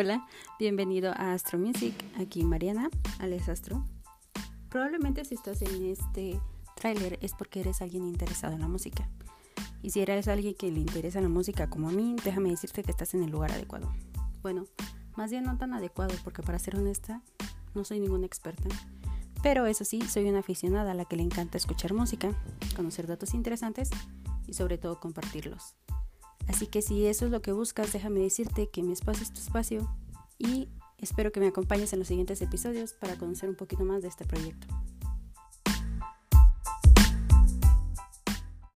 Hola, bienvenido a Astro Music. Aquí Mariana, Alex Astro. Probablemente si estás en este tráiler es porque eres alguien interesado en la música. Y si eres alguien que le interesa la música como a mí, déjame decirte que estás en el lugar adecuado. Bueno, más bien no tan adecuado porque para ser honesta, no soy ninguna experta. Pero eso sí, soy una aficionada a la que le encanta escuchar música, conocer datos interesantes y sobre todo compartirlos. Así que si eso es lo que buscas, déjame decirte que mi espacio es tu espacio y espero que me acompañes en los siguientes episodios para conocer un poquito más de este proyecto.